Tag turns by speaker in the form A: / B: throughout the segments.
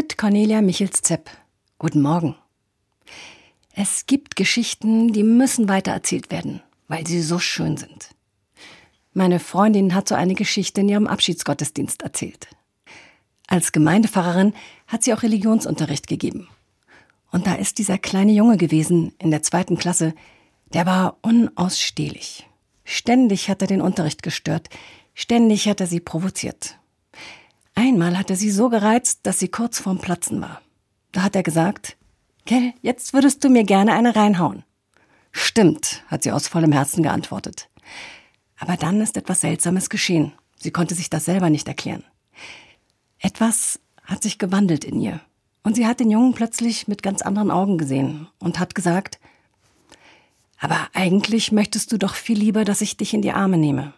A: Mit Cornelia Michels-Zepp. Guten Morgen. Es gibt Geschichten, die müssen weitererzählt werden, weil sie so schön sind. Meine Freundin hat so eine Geschichte in ihrem Abschiedsgottesdienst erzählt. Als Gemeindepfarrerin hat sie auch Religionsunterricht gegeben. Und da ist dieser kleine Junge gewesen in der zweiten Klasse, der war unausstehlich. Ständig hat er den Unterricht gestört, ständig hat er sie provoziert. Einmal hat er sie so gereizt, dass sie kurz vorm Platzen war. Da hat er gesagt, Gell, jetzt würdest du mir gerne eine reinhauen. Stimmt, hat sie aus vollem Herzen geantwortet. Aber dann ist etwas Seltsames geschehen. Sie konnte sich das selber nicht erklären. Etwas hat sich gewandelt in ihr. Und sie hat den Jungen plötzlich mit ganz anderen Augen gesehen und hat gesagt, aber eigentlich möchtest du doch viel lieber, dass ich dich in die Arme nehme.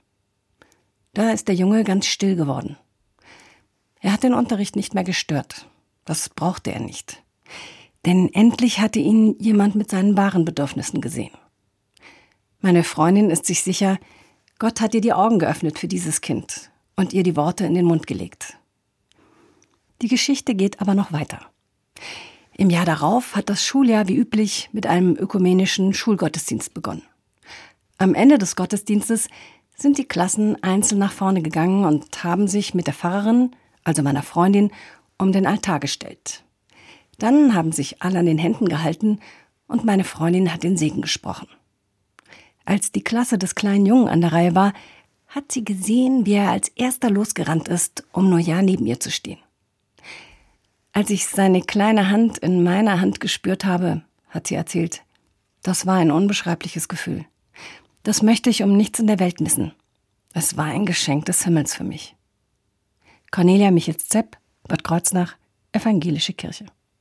A: Da ist der Junge ganz still geworden. Er hat den Unterricht nicht mehr gestört. Das brauchte er nicht. Denn endlich hatte ihn jemand mit seinen wahren Bedürfnissen gesehen. Meine Freundin ist sich sicher, Gott hat ihr die Augen geöffnet für dieses Kind und ihr die Worte in den Mund gelegt. Die Geschichte geht aber noch weiter. Im Jahr darauf hat das Schuljahr wie üblich mit einem ökumenischen Schulgottesdienst begonnen. Am Ende des Gottesdienstes sind die Klassen einzeln nach vorne gegangen und haben sich mit der Pfarrerin, also meiner Freundin, um den Altar gestellt. Dann haben sich alle an den Händen gehalten und meine Freundin hat den Segen gesprochen. Als die Klasse des kleinen Jungen an der Reihe war, hat sie gesehen, wie er als erster losgerannt ist, um nur ja neben ihr zu stehen. Als ich seine kleine Hand in meiner Hand gespürt habe, hat sie erzählt, das war ein unbeschreibliches Gefühl. Das möchte ich um nichts in der Welt missen. Es war ein Geschenk des Himmels für mich. Cornelia Michels-Zepp, Bad Kreuznach, Evangelische Kirche.